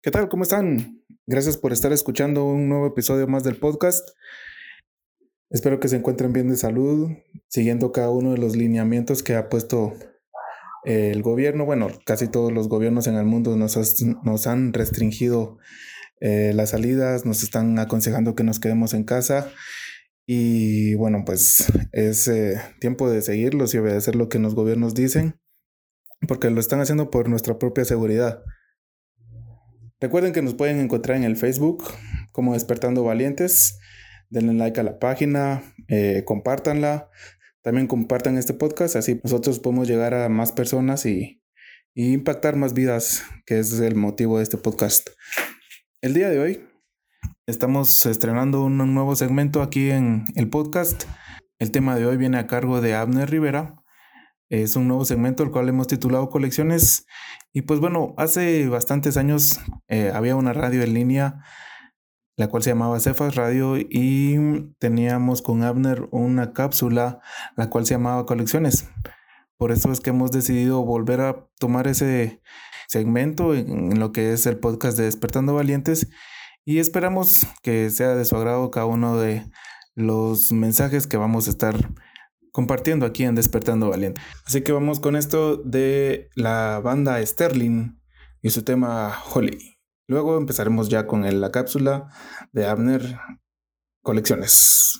¿Qué tal? ¿Cómo están? Gracias por estar escuchando un nuevo episodio más del podcast. Espero que se encuentren bien de salud, siguiendo cada uno de los lineamientos que ha puesto eh, el gobierno. Bueno, casi todos los gobiernos en el mundo nos, han restringido eh, las salidas, nos están aconsejando que nos quedemos en casa. Y bueno, pues es eh, tiempo de seguirlos y obedecer lo que los gobiernos dicen, porque lo están haciendo por nuestra propia seguridad. Recuerden que nos pueden encontrar en el Facebook como Despertando Valientes. Denle like a la página, eh, compártanla. También compartan este podcast, así nosotros podemos llegar a más personas y, y impactar más vidas, que es el motivo de este podcast. El día de hoy estamos estrenando un nuevo segmento aquí en el podcast. El tema de hoy viene a cargo de Abner Rivera. Es un nuevo segmento el cual hemos titulado Colecciones. Y pues bueno, hace bastantes años eh, había una radio en línea, la cual se llamaba Cefas Radio, y teníamos con Abner una cápsula, la cual se llamaba Colecciones. Por eso es que hemos decidido volver a tomar ese segmento en lo que es el podcast de Despertando Valientes y esperamos que sea de su agrado cada uno de los mensajes que vamos a estar compartiendo aquí en Despertando Valiente. Así que vamos con esto de la banda Sterling y su tema Holly. Luego empezaremos ya con la cápsula de Abner Colecciones.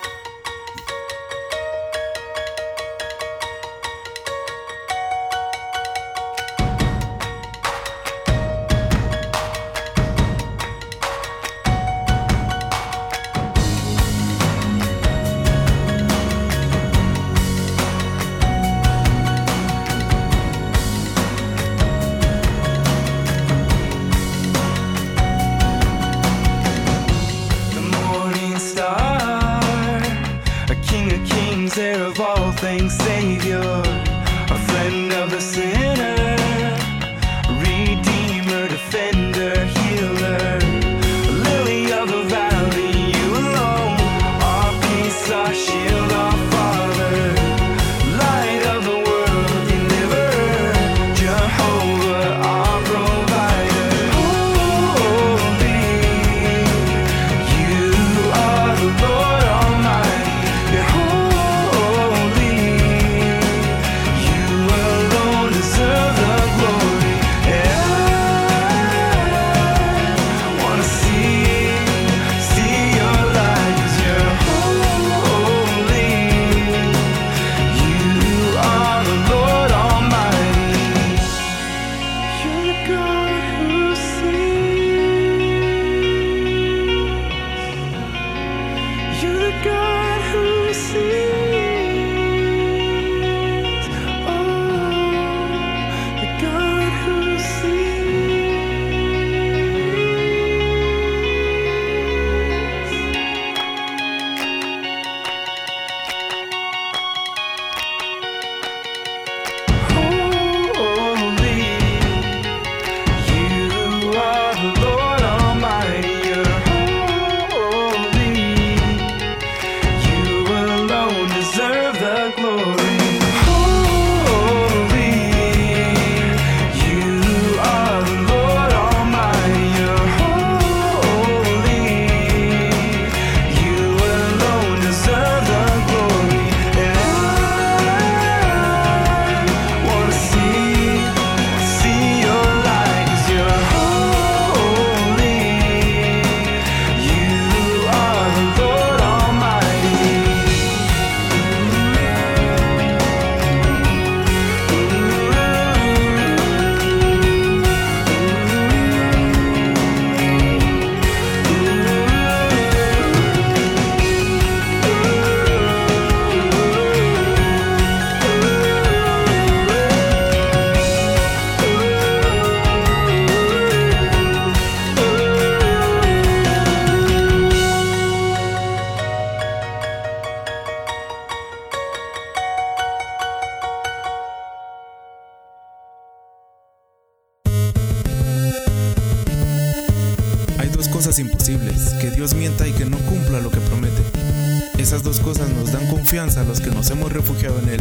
Estas dos cosas nos dan confianza a los que nos hemos refugiado en Él,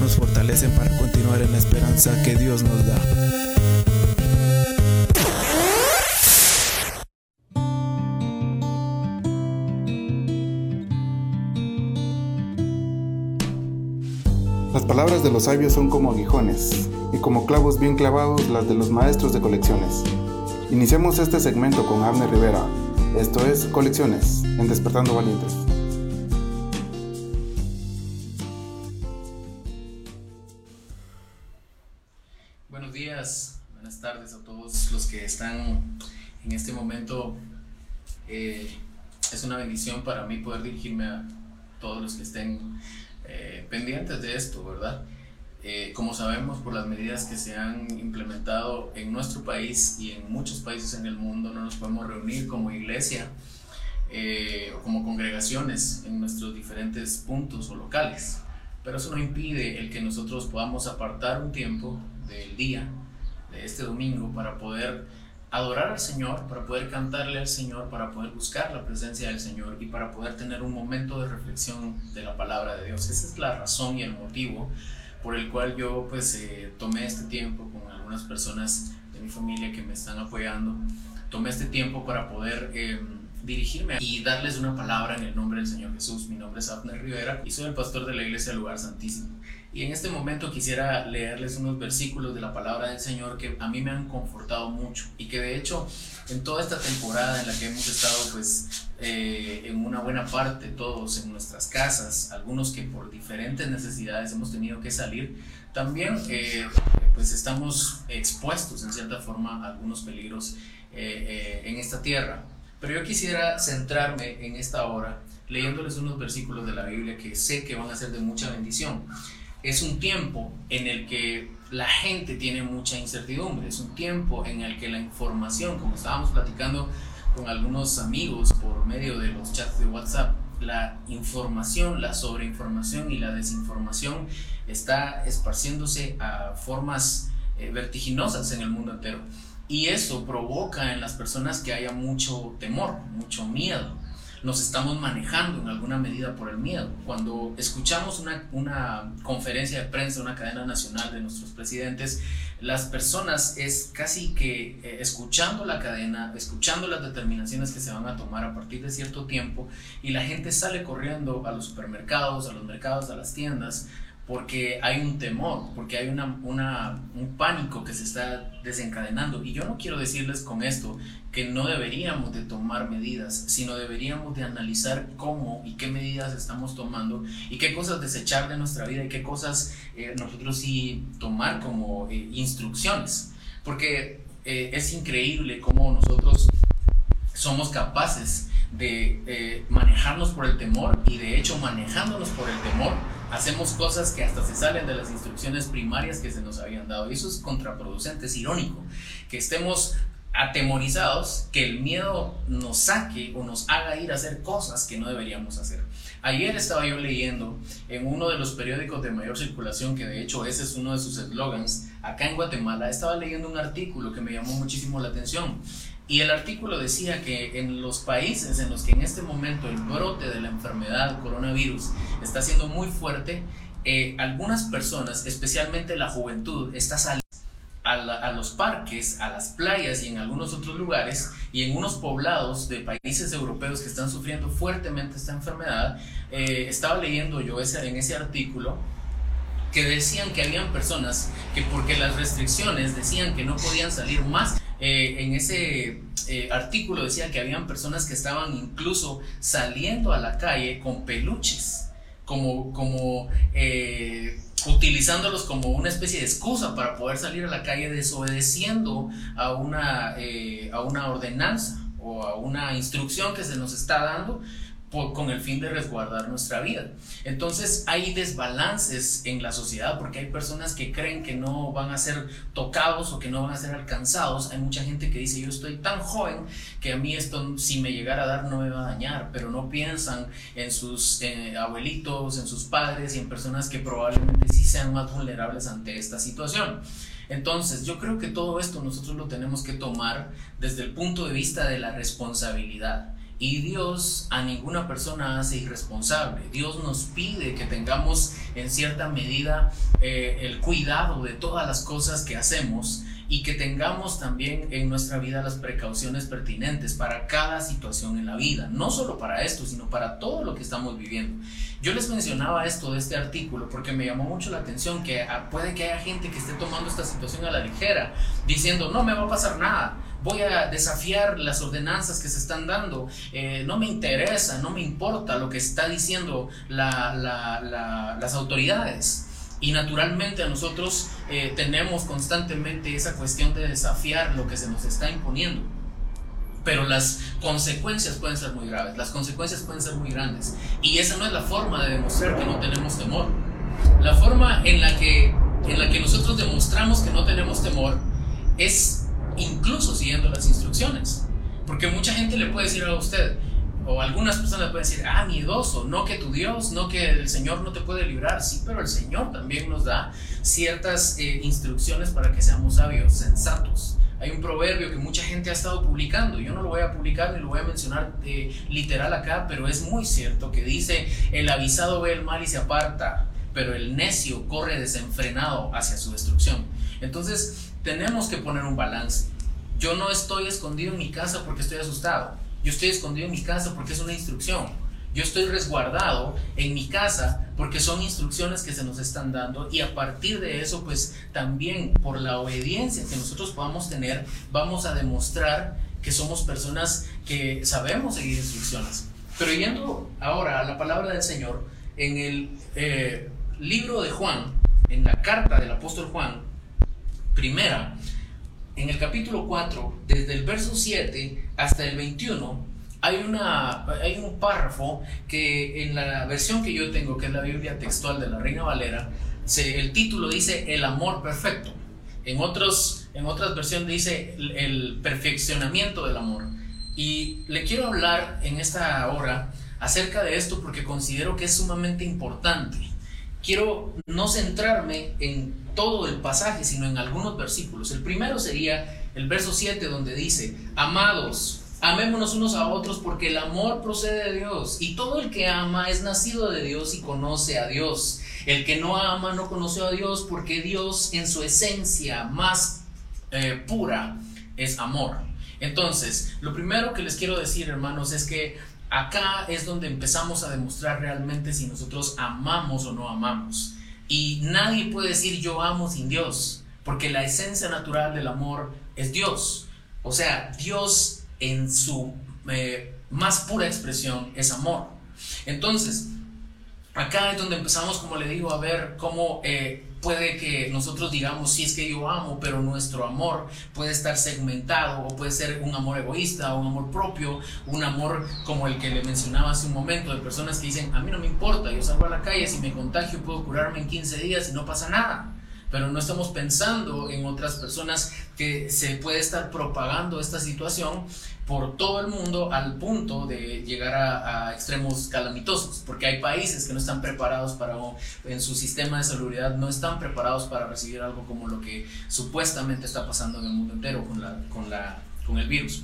nos fortalecen para continuar en la esperanza que Dios nos da. Las palabras de los sabios son como aguijones y como clavos bien clavados las de los maestros de colecciones. Iniciamos este segmento con Abner Rivera. Esto es Colecciones en Despertando Valientes. Mí poder dirigirme a todos los que estén eh, pendientes de esto, ¿verdad? Eh, como sabemos, por las medidas que se han implementado en nuestro país y en muchos países en el mundo, no nos podemos reunir como iglesia eh, o como congregaciones en nuestros diferentes puntos o locales. Pero eso no impide el que nosotros podamos apartar un tiempo del día, de este domingo, para poder adorar al Señor, para poder cantarle al Señor, para poder buscar la presencia del Señor y para poder tener un momento de reflexión de la palabra de Dios. Esa es la razón y el motivo por el cual yo pues eh, tomé este tiempo con algunas personas de mi familia que me están apoyando. Tomé este tiempo para poder eh, dirigirme y darles una palabra en el nombre del Señor Jesús. Mi nombre es Abner Rivera y soy el pastor de la iglesia Lugar Santísimo. Y en este momento quisiera leerles unos versículos de la palabra del Señor que a mí me han confortado mucho y que de hecho en toda esta temporada en la que hemos estado pues eh, en una buena parte todos en nuestras casas, algunos que por diferentes necesidades hemos tenido que salir, también eh, pues estamos expuestos en cierta forma a algunos peligros eh, en esta tierra. Pero yo quisiera centrarme en esta hora leyéndoles unos versículos de la Biblia que sé que van a ser de mucha bendición es un tiempo en el que la gente tiene mucha incertidumbre, es un tiempo en el que la información, como estábamos platicando con algunos amigos por medio de los chats de WhatsApp, la información, la sobreinformación y la desinformación está esparciéndose a formas eh, vertiginosas en el mundo entero. Y eso provoca en las personas que haya mucho temor, mucho miedo nos estamos manejando en alguna medida por el miedo. Cuando escuchamos una, una conferencia de prensa, una cadena nacional de nuestros presidentes, las personas es casi que eh, escuchando la cadena, escuchando las determinaciones que se van a tomar a partir de cierto tiempo y la gente sale corriendo a los supermercados, a los mercados, a las tiendas porque hay un temor, porque hay una, un pánico que se está desencadenando. Y yo no quiero decirles con esto que no deberíamos de tomar medidas, sino deberíamos de analizar cómo y qué medidas estamos tomando y qué cosas desechar de nuestra vida y qué cosas eh, nosotros sí tomar como eh, instrucciones. Porque eh, es increíble cómo nosotros somos capaces de manejarnos por el temor y de hecho manejándonos por el temor hacemos cosas que hasta se salen de las instrucciones primarias que se nos habían dado. Y eso es contraproducente, es irónico, que estemos atemorizados, que el miedo nos saque o nos haga ir a hacer cosas que no deberíamos hacer. Ayer estaba yo leyendo en uno de los periódicos de mayor circulación, que de hecho ese es uno de sus eslogans, acá en Guatemala, estaba leyendo un artículo que me llamó muchísimo la atención y el artículo decía que en los países en los que en este momento el brote de la enfermedad coronavirus está siendo muy fuerte, eh, algunas personas, especialmente la juventud, está saliendo a, los parques, a las playas y en algunos otros lugares y en unos poblados de países europeos que están sufriendo fuertemente esta enfermedad. Eh, estaba leyendo yo ese, en ese artículo que decían que habían personas que porque las restricciones decían que no podían salir más eh, en ese eh, artículo decía que habían personas que estaban incluso saliendo a la calle con peluches, como, como eh, utilizándolos como una especie de excusa para poder salir a la calle desobedeciendo a una, a una ordenanza o a una instrucción que se nos está dando con el fin de resguardar nuestra vida. Entonces hay desbalances en la sociedad porque hay personas que creen que no van a ser tocados o que no van a ser alcanzados. Hay mucha gente que dice yo estoy tan joven que a mí esto si me llegara a dar no me va a dañar, pero no piensan en sus eh, abuelitos, en sus padres y en personas que probablemente sí sean más vulnerables ante esta situación. Entonces, yo creo que todo esto nosotros lo tenemos que tomar desde el punto de vista de la responsabilidad. Y Dios a ninguna persona hace irresponsable. Dios nos pide que tengamos en cierta medida eh, el cuidado de todas las cosas que hacemos y que tengamos también en nuestra vida las precauciones pertinentes para cada situación en la vida, no solo para esto, sino para todo lo que estamos viviendo. Yo les mencionaba esto de este artículo porque me llamó mucho la atención que ah, puede que haya gente que esté tomando esta situación a la ligera, diciendo, no me va a pasar nada, voy a desafiar las ordenanzas que se están dando, eh, no me interesa, no me importa lo que está diciendo las autoridades. Y naturalmente nosotros eh, tenemos constantemente esa cuestión de desafiar lo que se nos está imponiendo pero las consecuencias pueden ser muy graves, las consecuencias pueden ser muy grandes. Y esa no es la forma de demostrar que no tenemos temor. La forma en la que, en la que nosotros demostramos que no tenemos temor es incluso siguiendo las instrucciones. Porque mucha gente le puede decir a usted, o algunas personas pueden decir, ah, miedoso, no que tu Dios, no que el Señor no te puede librar. Sí, pero el Señor también nos da ciertas eh, instrucciones para que seamos sabios, sensatos. Hay un proverbio que mucha gente ha estado publicando, yo no lo voy a publicar ni lo voy a mencionar eh, literal acá, pero es muy cierto que dice, el avisado ve el mal y se aparta, pero el necio corre desenfrenado hacia su destrucción. Entonces tenemos que poner un balance. Yo no estoy escondido en mi casa porque estoy asustado, yo estoy escondido en mi casa porque es una instrucción. Yo estoy resguardado en mi casa porque son instrucciones que se nos están dando y a partir de eso pues también por la obediencia que nosotros podamos tener vamos a demostrar que somos personas que sabemos seguir instrucciones. Pero yendo ahora a la palabra del Señor, en el eh, libro de Juan, en la carta del apóstol Juan, primera, en el capítulo 4, desde el verso 7 hasta el 21, hay, una, hay un párrafo que en la versión que yo tengo, que es la Biblia textual de la Reina Valera, el título dice El amor perfecto. En, otros, en otras versiones dice el perfeccionamiento del amor. Y le quiero hablar en esta hora acerca de esto porque considero que es sumamente importante. Quiero no centrarme en todo el pasaje, sino en algunos versículos. El primero sería el verso 7 donde dice, amados, Amémonos unos a otros porque el amor procede de Dios y todo el que ama es nacido de Dios y conoce a Dios. El que no ama no conoce a Dios porque Dios en su esencia más eh, pura es amor. Entonces, lo primero que les quiero decir, hermanos, es que acá es donde empezamos a demostrar realmente si nosotros amamos o no amamos. Y nadie puede decir yo amo sin Dios, porque la esencia natural del amor es Dios. O sea, Dios en su eh, más pura expresión es amor. Entonces, acá es donde empezamos, como le digo, a ver cómo eh, puede que nosotros digamos, sí es que yo amo, pero nuestro amor puede estar segmentado o puede ser un amor egoísta, un amor propio, un amor como el que le mencionaba hace un momento, de personas que dicen, a mí no me importa, yo salgo a la calle, si me contagio puedo curarme en 15 días y no pasa nada pero no estamos pensando en otras personas que se puede estar propagando esta situación por todo el mundo al punto de llegar a, extremos calamitosos, porque hay países que no están preparados para, en su sistema de seguridad, no están preparados para recibir algo como lo que supuestamente está pasando en el mundo entero con, la, con, la, con el virus.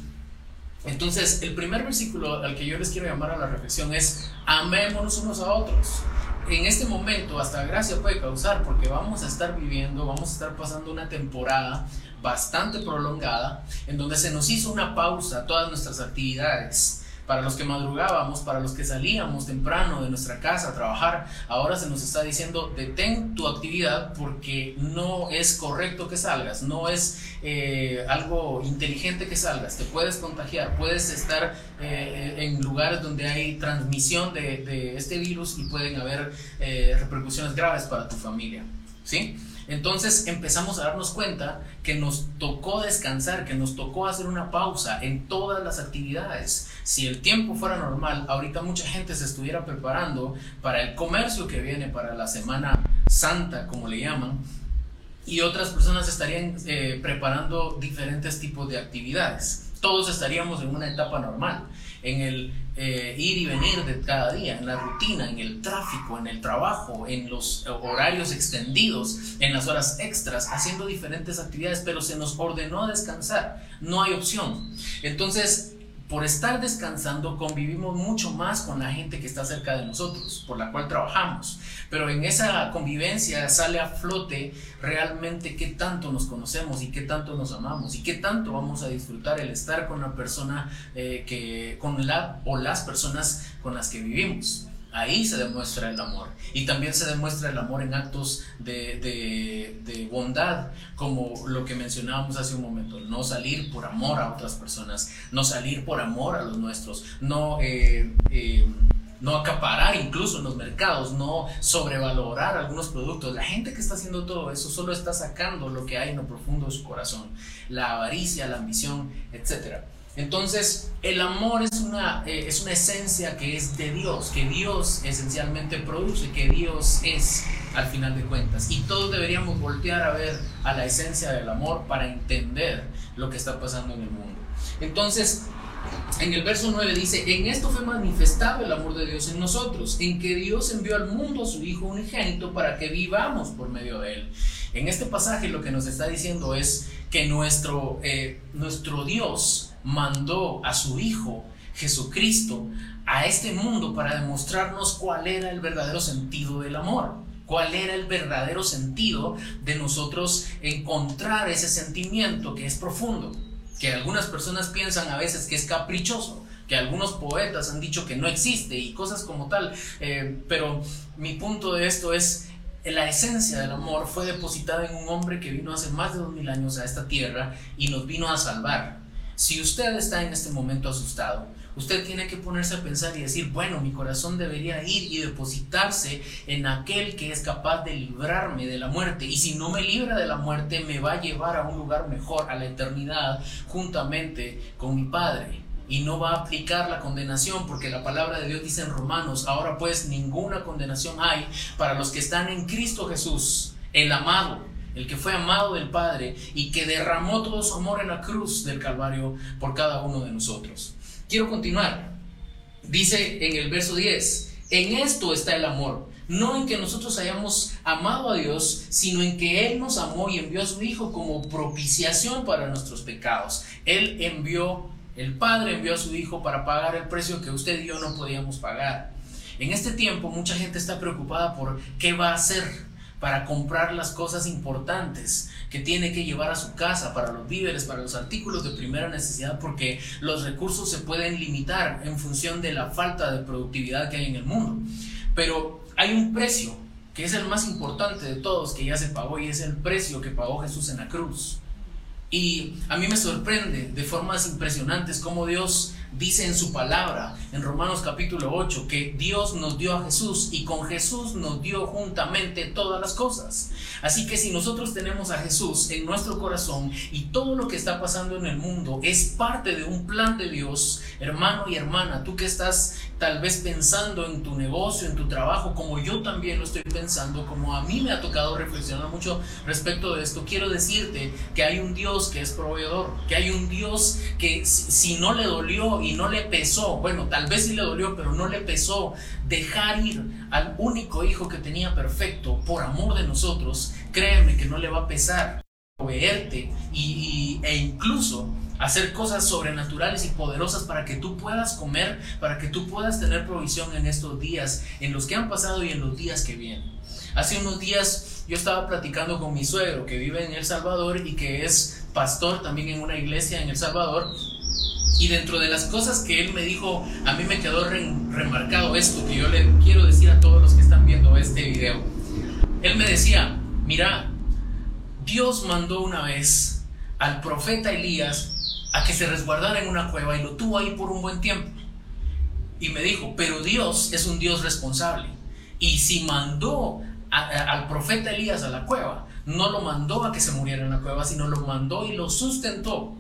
Entonces, el primer versículo al que yo les quiero llamar a la reflexión es, amémonos unos a otros en este momento hasta gracia puede causar porque vamos a estar viviendo, vamos a estar pasando una temporada bastante prolongada en donde se nos hizo una pausa a todas nuestras actividades para los que madrugábamos, para los que salíamos temprano de nuestra casa a trabajar, ahora se nos está diciendo detén tu actividad porque no es correcto que salgas, no es eh, algo inteligente que salgas, te puedes contagiar, puedes estar eh, en lugares donde hay transmisión de, este virus y pueden haber eh, repercusiones graves para tu familia. ¿Sí? Entonces empezamos a darnos cuenta que nos tocó descansar, que nos tocó hacer una pausa en todas las actividades. Si el tiempo fuera normal, ahorita mucha gente se estuviera preparando para el comercio que viene, para la Semana Santa, como le llaman, y otras personas estarían eh, preparando diferentes tipos de actividades. Todos estaríamos en una etapa normal en el eh, ir y venir de cada día, en la rutina, en el tráfico, en el trabajo, en los horarios extendidos, en las horas extras, haciendo diferentes actividades, pero se nos ordenó descansar, no hay opción. Entonces, por estar descansando convivimos mucho más con la gente que está cerca de nosotros, por la cual trabajamos. Pero en esa convivencia sale a flote realmente qué tanto nos conocemos y qué tanto nos amamos y qué tanto vamos a disfrutar el estar con la persona eh, que, con la o las personas con las que vivimos. Ahí se demuestra el amor. Y también se demuestra el amor en actos de, de, bondad, como lo que mencionábamos hace un momento. No salir por amor a otras personas, no salir por amor a los nuestros, no, eh, eh, no acaparar incluso en los mercados, no sobrevalorar algunos productos. La gente que está haciendo todo eso solo está sacando lo que hay en lo profundo de su corazón, la avaricia, la ambición, etcétera. Entonces, el amor es una, eh, es una esencia que es de Dios, que Dios esencialmente produce, que Dios es al final de cuentas. Y todos deberíamos voltear a ver a la esencia del amor para entender lo que está pasando en el mundo. Entonces, en el verso 9 dice, en esto fue manifestado el amor de Dios en nosotros, en que Dios envió al mundo a su Hijo unigénito para que vivamos por medio de él. En este pasaje lo que nos está diciendo es que nuestro, eh, nuestro Dios mandó a su Hijo Jesucristo a este mundo para demostrarnos cuál era el verdadero sentido del amor, cuál era el verdadero sentido de nosotros encontrar ese sentimiento que es profundo, que algunas personas piensan a veces que es caprichoso, que algunos poetas han dicho que no existe y cosas como tal, eh, pero mi punto de esto es la esencia del amor fue depositada en un hombre que vino hace más de dos mil años a esta tierra y nos vino a salvar. Si usted está en este momento asustado, usted tiene que ponerse a pensar y decir, bueno, mi corazón debería ir y depositarse en aquel que es capaz de librarme de la muerte. Y si no me libra de la muerte, me va a llevar a un lugar mejor, a la eternidad, juntamente con mi Padre. Y no va a aplicar la condenación, porque la palabra de Dios dice en Romanos, ahora pues ninguna condenación hay para los que están en Cristo Jesús, el amado el que fue amado del Padre y que derramó todo su amor en la cruz del Calvario por cada uno de nosotros. Quiero continuar. Dice en el verso 10, en esto está el amor, no en que nosotros hayamos amado a Dios, sino en que Él nos amó y envió a su Hijo como propiciación para nuestros pecados. Él envió, el Padre envió a su Hijo para pagar el precio que usted y yo no podíamos pagar. En este tiempo mucha gente está preocupada por qué va a hacer para comprar las cosas importantes que tiene que llevar a su casa, para los víveres, para los artículos de primera necesidad, porque los recursos se pueden limitar en función de la falta de productividad que hay en el mundo. Pero hay un precio que es el más importante de todos que ya se pagó y es el precio que pagó Jesús en la cruz. Y a mí me sorprende de formas impresionantes cómo Dios dice en su palabra, en Romanos capítulo 8, que Dios nos dio a Jesús y con Jesús nos dio juntamente todas las cosas. Así que si nosotros tenemos a Jesús en nuestro corazón y todo lo que está pasando en el mundo es parte de un plan de Dios, hermano y hermana, tú que estás tal vez pensando en tu negocio, en tu trabajo, como yo también lo estoy pensando, como a mí me ha tocado reflexionar mucho respecto de esto, quiero decirte que hay un Dios que es proveedor, que hay un Dios que si no le dolió y no le pesó, bueno, tal vez sí le dolió, pero no le pesó dejar ir al único hijo que tenía perfecto por amor de nosotros, créeme que no le va a pesar proveerte y, e incluso hacer cosas sobrenaturales y poderosas para que tú puedas comer, para que tú puedas tener provisión en estos días, en los que han pasado y en los días que vienen. Hace unos días yo estaba platicando con mi suegro que vive en El Salvador y que es pastor también en una iglesia en El Salvador. Y dentro de las cosas que él me dijo, a mí me quedó remarcado esto que yo le quiero decir a todos los que están viendo este video. Él me decía, mira, Dios mandó una vez al profeta Elías a que se resguardara en una cueva y lo tuvo ahí por un buen tiempo. Y me dijo, pero Dios es un Dios responsable. Y si mandó al profeta Elías a la cueva, no lo mandó a que se muriera en la cueva, sino lo mandó y lo sustentó.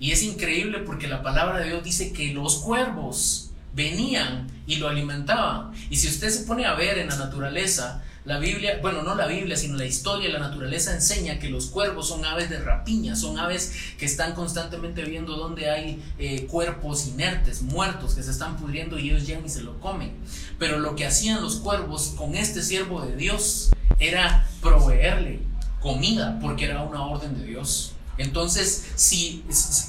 Y es increíble porque la palabra de Dios dice que los cuervos venían y lo alimentaban. Y si usted se pone a ver en la naturaleza, la Biblia, bueno, no la Biblia, sino la historia y la naturaleza enseña que los cuervos son aves de rapiña, son aves que están constantemente viendo donde hay eh, cuerpos inertes, muertos, que se están pudriendo y ellos llegan y se lo comen. Pero lo que hacían los cuervos con este siervo de Dios era proveerle comida, porque era una orden de Dios. Entonces, si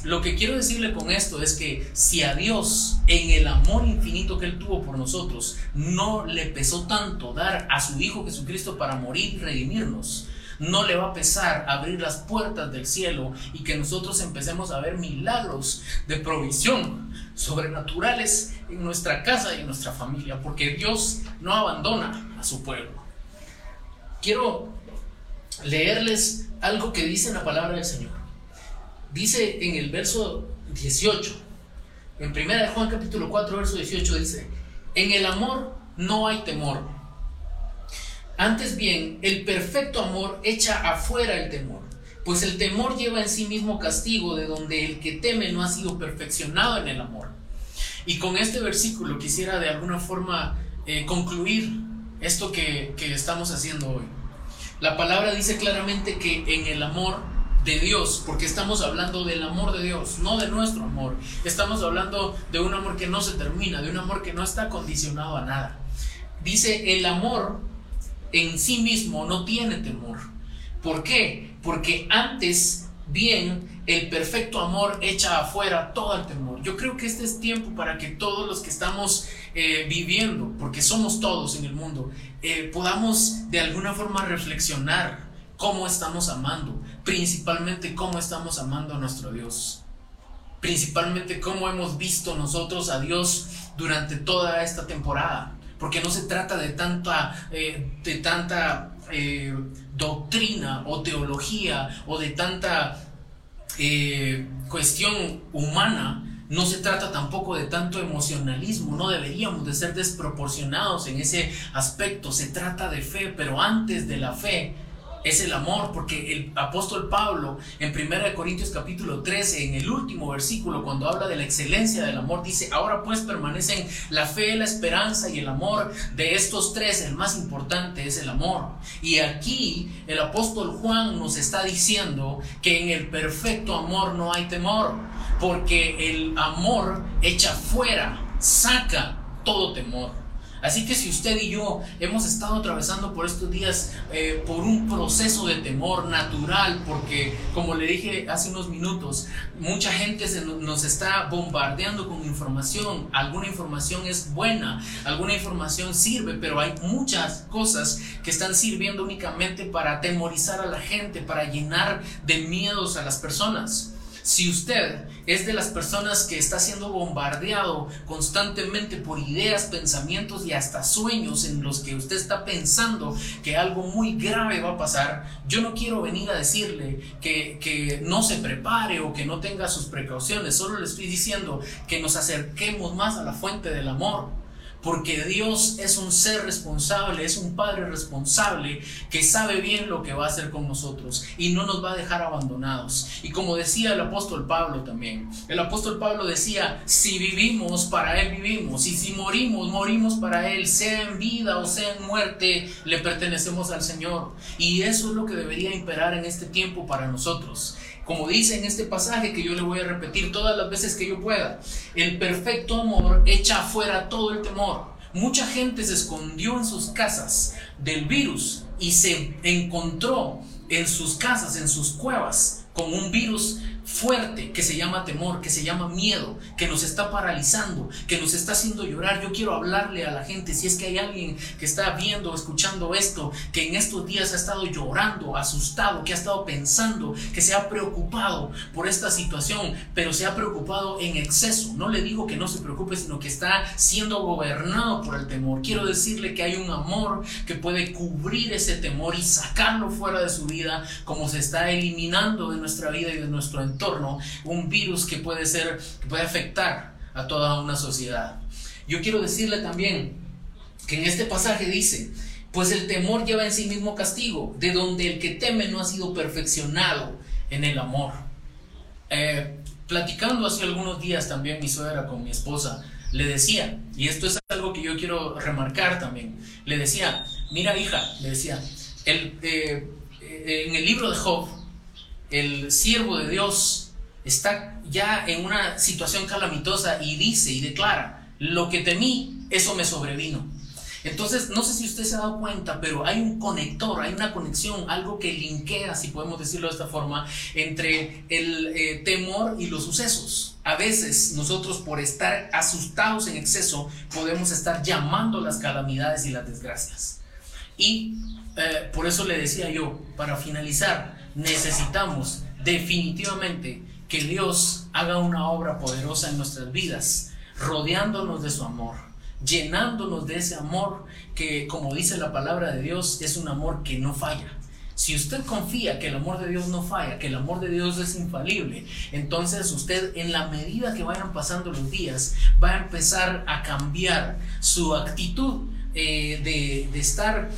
lo que quiero decirle con esto es que si a Dios, en el amor infinito que Él tuvo por nosotros, no le pesó tanto dar a su Hijo Jesucristo para morir y redimirnos, no le va a pesar abrir las puertas del cielo y que nosotros empecemos a ver milagros de provisión sobrenaturales en nuestra casa y en nuestra familia, porque Dios no abandona a su pueblo. Quiero leerles algo que dice la palabra del Señor dice en el verso 18, en primera de Juan capítulo 4, verso 18 dice, en el amor no hay temor. Antes bien, el perfecto amor echa afuera el temor, pues el temor lleva en sí mismo castigo de donde el que teme no ha sido perfeccionado en el amor. Y con este versículo quisiera de alguna forma eh, concluir esto que, que estamos haciendo hoy. La palabra dice claramente que en el amor de Dios, porque estamos hablando del amor de Dios, no de nuestro amor. Estamos hablando de un amor que no se termina, de un amor que no está condicionado a nada. Dice, el amor en sí mismo no tiene temor. ¿Por qué? Porque antes bien el perfecto amor echa afuera todo el temor. Yo creo que este es tiempo para que todos los que estamos eh, viviendo, porque somos todos en el mundo, eh, podamos de alguna forma reflexionar cómo estamos amando, principalmente cómo estamos amando a nuestro Dios, principalmente cómo hemos visto nosotros a Dios durante toda esta temporada, porque no se trata de tanta, eh, de tanta eh, doctrina o teología o de tanta eh, cuestión humana, no se trata tampoco de tanto emocionalismo, no deberíamos de ser desproporcionados en ese aspecto, se trata de fe, pero antes de la fe es el amor, porque el apóstol Pablo en 1 Corintios capítulo 13, en el último versículo, cuando habla de la excelencia del amor, dice, ahora pues permanecen la fe, la esperanza y el amor. De estos tres, el más importante es el amor. Y aquí el apóstol Juan nos está diciendo que en el perfecto amor no hay temor, porque el amor echa fuera, saca todo temor. Así que si usted y yo hemos estado atravesando por estos días eh, por un proceso de temor natural, porque como le dije hace unos minutos, mucha gente nos está bombardeando con información, alguna información es buena, alguna información sirve, pero hay muchas cosas que están sirviendo únicamente para atemorizar a la gente, para llenar de miedos a las personas. Si usted es de las personas que está siendo bombardeado constantemente por ideas, pensamientos y hasta sueños en los que usted está pensando que algo muy grave va a pasar, yo no quiero venir a decirle que, que no se prepare o que no tenga sus precauciones, solo le estoy diciendo que nos acerquemos más a la fuente del amor porque Dios es un ser responsable, es un Padre responsable que sabe bien lo que va a hacer con nosotros y no nos va a dejar abandonados. Y como decía el apóstol Pablo también, el apóstol Pablo decía, si vivimos, para Él vivimos, y si morimos, morimos para Él, sea en vida o sea en muerte, le pertenecemos al Señor. Y eso es lo que debería imperar en este tiempo para nosotros. Como dice en este pasaje que yo le voy a repetir todas las veces que yo pueda, el perfecto amor echa afuera todo el temor. Mucha gente se escondió en sus casas del virus y se encontró en sus casas, en sus cuevas, con un virus fuerte que se llama temor, que se llama miedo, que nos está paralizando, que nos está haciendo llorar. Yo quiero hablarle a la gente, si es que hay alguien que está viendo escuchando esto, que en estos días ha estado llorando, asustado, que ha estado pensando, que se ha preocupado por esta situación, pero se ha preocupado en exceso. No le digo que no se preocupe, sino que está siendo gobernado por el temor. Quiero decirle que hay un amor que puede cubrir ese temor y sacarlo fuera de su vida, como se está eliminando de nuestra vida y de nuestro entorno un virus que puede ser, que puede afectar a toda una sociedad. Yo quiero decirle también que en este pasaje dice, pues el temor lleva en sí mismo castigo, de donde el que teme no ha sido perfeccionado en el amor. Eh, platicando hace algunos días también mi suegra con mi esposa, le decía, y esto es algo que yo quiero remarcar también, le decía, mira hija, le decía, eh, eh, en el libro de Job, el siervo de Dios está ya en una situación calamitosa y dice y declara, lo que temí, eso me sobrevino. Entonces, no sé si usted se ha dado cuenta, pero hay un conector, hay una conexión, algo que linkea, si podemos decirlo de esta forma, entre el eh, temor y los sucesos. A veces nosotros por estar asustados en exceso podemos estar llamando las calamidades y las desgracias. Y eh, por eso le decía yo, para finalizar, necesitamos definitivamente que Dios haga una obra poderosa en nuestras vidas, rodeándonos de su amor llenándonos de ese amor que, como dice la palabra de Dios, es un amor que no falla. Si usted confía que el amor de Dios no falla, que el amor de Dios es infalible, entonces usted en la medida que vayan pasando los días va a empezar a cambiar su actitud eh, de, de estar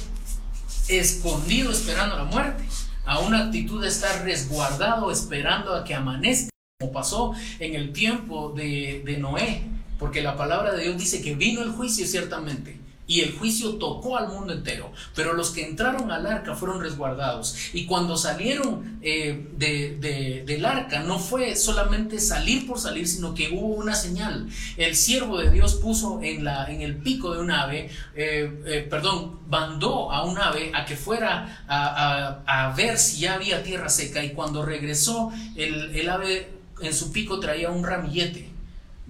escondido esperando la muerte a una actitud de estar resguardado esperando a que amanezca, como pasó en el tiempo de, de Noé porque la palabra de Dios dice que vino el juicio ciertamente. Y el juicio tocó al mundo entero, pero los que entraron al arca fueron resguardados. Y cuando salieron eh, del arca, no fue solamente salir por salir, sino que hubo una señal. El siervo de Dios puso en, la, en el pico de un ave, eh, eh, perdón, mandó a un ave a que fuera a, ver si ya había tierra seca. Y cuando regresó, el, el ave en su pico traía un ramillete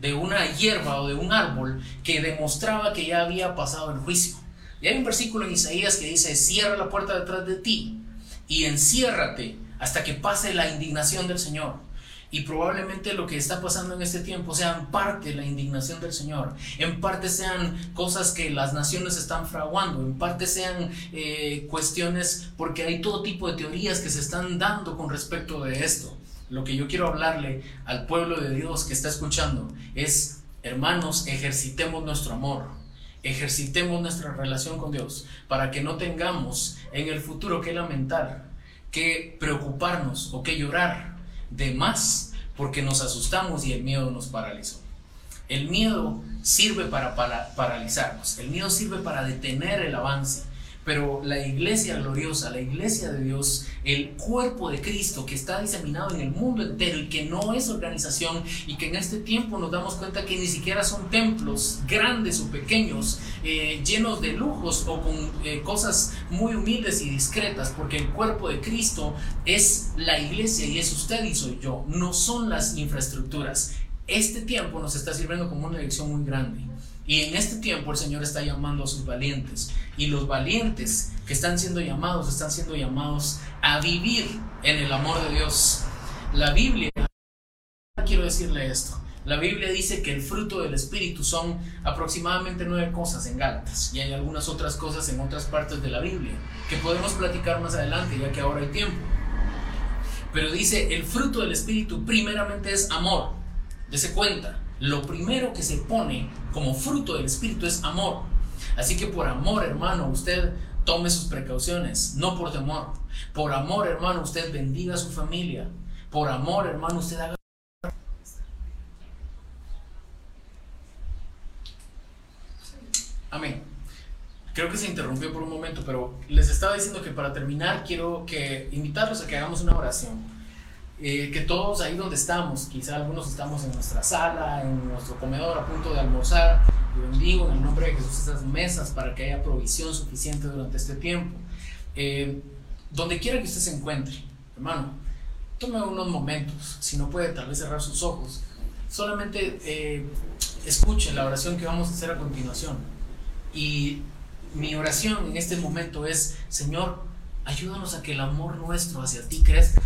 de una hierba o de un árbol que demostraba que ya había pasado el juicio. Y hay un versículo en Isaías que dice, cierra la puerta detrás de ti y enciérrate hasta que pase la indignación del Señor. Y probablemente lo que está pasando en este tiempo sea en parte la indignación del Señor, en parte sean cosas que las naciones están fraguando, en parte sean eh, cuestiones porque hay todo tipo de teorías que se están dando con respecto de esto. Lo que yo quiero hablarle al pueblo de Dios que está escuchando es, hermanos, ejercitemos nuestro amor, ejercitemos nuestra relación con Dios para que no tengamos en el futuro que lamentar, que preocuparnos o que llorar de más porque nos asustamos y el miedo nos paralizó. El miedo sirve para, para paralizarnos, el miedo sirve para detener el avance pero la iglesia gloriosa, la iglesia de Dios, el cuerpo de Cristo que está diseminado en el mundo entero y que no es organización y que en este tiempo nos damos cuenta que ni siquiera son templos grandes o pequeños, eh, llenos de lujos o con eh, cosas muy humildes y discretas, porque el cuerpo de Cristo es la iglesia y es usted y soy yo, no son las infraestructuras. Este tiempo nos está sirviendo como una lección muy grande. Y en este tiempo el Señor está llamando a sus valientes. Y los valientes que están siendo llamados, están siendo llamados a vivir en el amor de Dios. La Biblia, quiero decirle esto, la Biblia dice que el fruto del Espíritu son aproximadamente nueve cosas en Gálatas y hay algunas otras cosas en otras partes de la Biblia que podemos platicar más adelante ya que ahora hay tiempo. Pero dice, el fruto del Espíritu primeramente es amor. Dese cuenta, lo primero que se pone como fruto del Espíritu es amor. Así que por amor, hermano, usted tome sus precauciones, no por temor. Por amor, hermano, usted bendiga a su familia. Por amor, hermano, usted haga... Amén. Creo que se interrumpió por un momento, pero les estaba diciendo que para terminar quiero que invitarlos a que hagamos una oración. Eh, que todos ahí donde estamos, quizá algunos estamos en nuestra sala, en nuestro comedor a punto de almorzar, y bendigo en el nombre de Jesús esas mesas para que haya provisión suficiente durante este tiempo. Eh, donde quiera que usted se encuentre, hermano, tome unos momentos, si no puede tal vez cerrar sus ojos, solamente eh, escuche la oración que vamos a hacer a continuación. Y mi oración en este momento es, Señor, ayúdanos a que el amor nuestro hacia ti crezca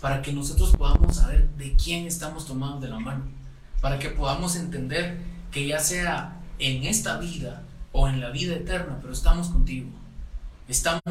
para que nosotros podamos saber de quién estamos tomando de la mano, para que podamos entender que ya sea en esta vida o en la vida eterna, pero estamos contigo. Estamos,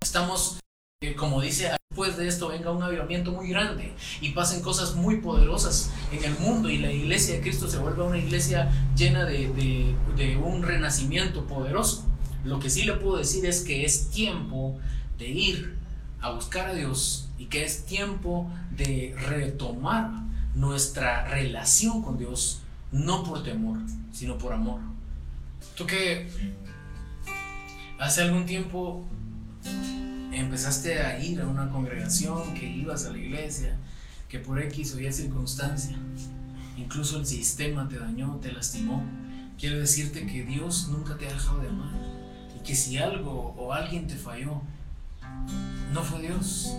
estamos eh, como dice, después de esto venga un avivamiento muy grande y pasen cosas muy poderosas en el mundo y la iglesia de Cristo se vuelva una iglesia llena de, de un renacimiento poderoso. Lo que sí le puedo decir es que es tiempo de ir a buscar a Dios y que es tiempo de retomar nuestra relación con Dios, no por temor, sino por amor. Tú que hace algún tiempo empezaste a ir a una congregación, que ibas a la iglesia, que por X o Y circunstancia, incluso el sistema te dañó, te lastimó, quiero decirte que Dios nunca te ha dejado de amar y que si algo o alguien te falló, no fue Dios.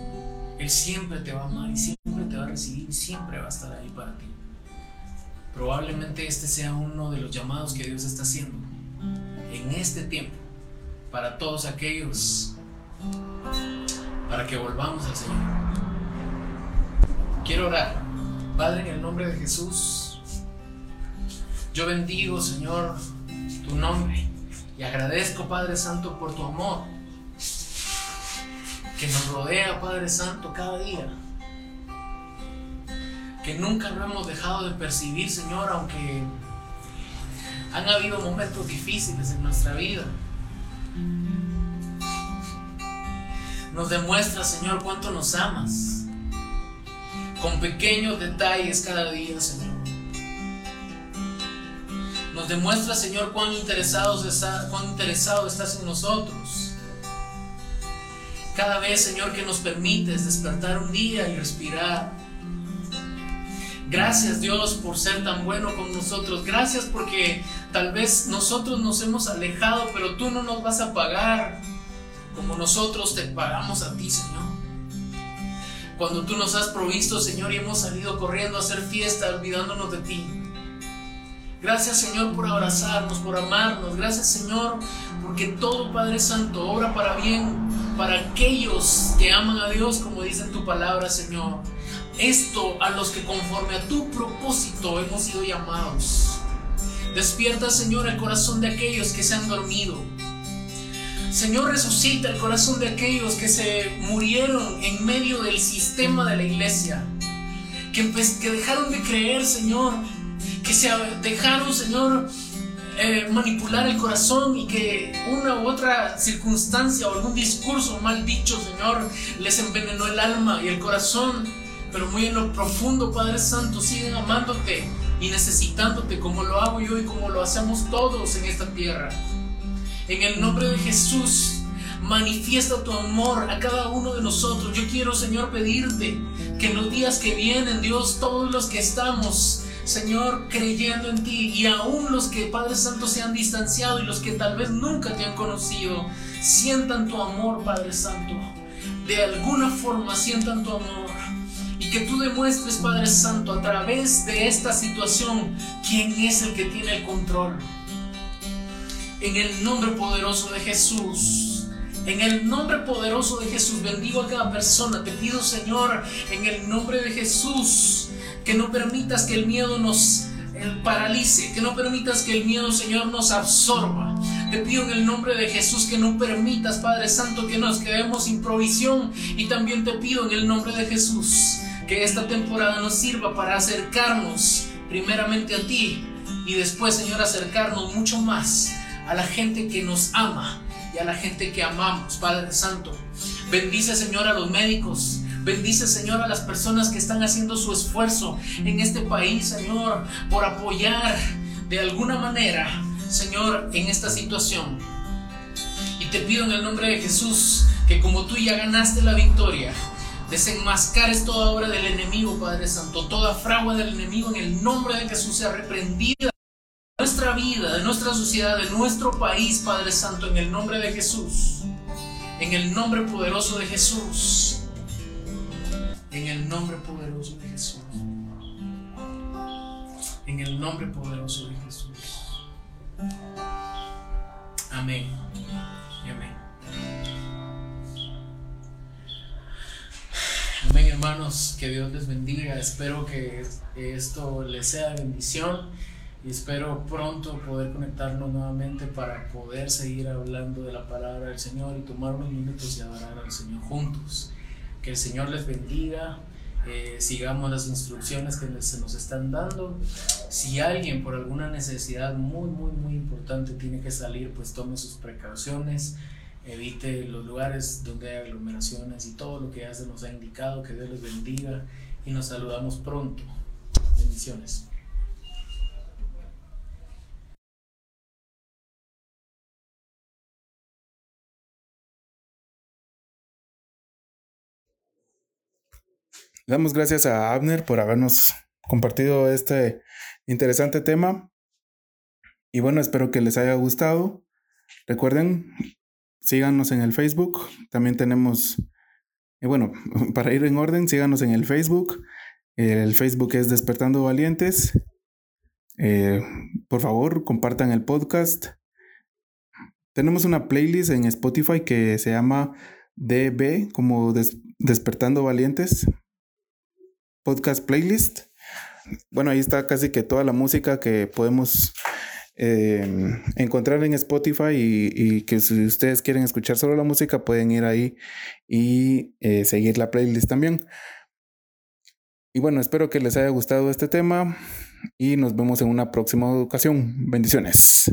Él siempre te va a amar y siempre te va a recibir y siempre va a estar ahí para ti. Probablemente este sea uno de los llamados que Dios está haciendo en este tiempo para todos aquellos, para que volvamos al Señor. Quiero orar. Padre, en el nombre de Jesús, yo bendigo, Señor, tu nombre y agradezco, Padre Santo, por tu amor que nos rodea, Padre Santo, cada día. Que nunca lo hemos dejado de percibir, Señor, aunque han habido momentos difíciles en nuestra vida. Nos demuestra, Señor, cuánto nos amas. Con pequeños detalles cada día, Señor. Nos demuestra, Señor, cuán, interesados cuán interesado estás en nosotros. Cada vez, Señor, que nos permites despertar un día y respirar. Gracias Dios por ser tan bueno con nosotros. Gracias porque tal vez nosotros nos hemos alejado, pero tú no nos vas a pagar como nosotros te pagamos a ti, Señor. Cuando tú nos has provisto, Señor, y hemos salido corriendo a hacer fiesta olvidándonos de ti. Gracias, Señor, por abrazarnos, por amarnos. Gracias, Señor, porque todo Padre Santo obra para bien para aquellos que aman a Dios, como dice en tu palabra, Señor. Esto a los que conforme a tu propósito hemos sido llamados. Despierta, Señor, el corazón de aquellos que se han dormido. Señor, resucita el corazón de aquellos que se murieron en medio del sistema de la iglesia. Que, que dejaron de creer, Señor. Que se dejaron, Señor, eh, manipular el corazón y que una u otra circunstancia o algún discurso mal dicho, Señor, les envenenó el alma y el corazón. Pero muy en lo profundo, Padre Santo, siguen amándote y necesitándote como lo hago yo y como lo hacemos todos en esta tierra. En el nombre de Jesús, manifiesta tu amor a cada uno de nosotros. Yo quiero, Señor, pedirte que en los días que vienen, Dios, todos los que estamos, Señor, creyendo en ti, y aún los que, Padre Santo, se han distanciado y los que tal vez nunca te han conocido, sientan tu amor, Padre Santo. De alguna forma sientan tu amor. Y que tú demuestres, Padre Santo, a través de esta situación, quién es el que tiene el control. En el nombre poderoso de Jesús. En el nombre poderoso de Jesús bendigo a cada persona. Te pido, Señor, en el nombre de Jesús, que no permitas que el miedo nos paralice, que no permitas que el miedo, Señor, nos absorba. Te pido en el nombre de Jesús que no permitas, Padre Santo, que nos quedemos sin provisión. Y también te pido en el nombre de Jesús que esta temporada nos sirva para acercarnos primeramente a ti y después, Señor, acercarnos mucho más a la gente que nos ama y a la gente que amamos, Padre Santo. Bendice, Señor, a los médicos. Bendice, Señor, a las personas que están haciendo su esfuerzo en este país, Señor, por apoyar de alguna manera, Señor, en esta situación. Y te pido en el nombre de Jesús que como tú ya ganaste la victoria, desenmascares toda obra del enemigo, Padre Santo, toda fragua del enemigo en el nombre de Jesús sea reprendida nuestra vida, de nuestra sociedad, de nuestro país, Padre Santo, en el nombre de Jesús. En el nombre poderoso de Jesús. En el nombre poderoso de Jesús. En el nombre poderoso de Jesús. Amén. Amén. Amén, hermanos. Que Dios les bendiga. Espero que esto les sea bendición y espero pronto poder conectarnos nuevamente para poder seguir hablando de la palabra del Señor y tomar unos minutos y adorar al Señor juntos. Que el Señor les bendiga, eh, sigamos las instrucciones que se nos están dando. Si alguien por alguna necesidad muy, muy, muy importante tiene que salir, pues tome sus precauciones, evite los lugares donde hay aglomeraciones y todo lo que ya se nos ha indicado. Que Dios les bendiga y nos saludamos pronto. Bendiciones. Damos gracias a Abner por habernos compartido este interesante tema. Y bueno, espero que les haya gustado. Recuerden, síganos en el Facebook. También tenemos, bueno, para ir en orden, síganos en el Facebook. El Facebook es Despertando Valientes. Eh, por favor, compartan el podcast. Tenemos una playlist en Spotify que se llama DB, como Despertando Valientes. Podcast Playlist. Bueno, ahí está casi que toda la música que podemos eh, encontrar en Spotify y, que si ustedes quieren escuchar solo la música pueden ir ahí y eh, seguir la playlist también. Y bueno, espero que les haya gustado este tema y nos vemos en una próxima ocasión. Bendiciones.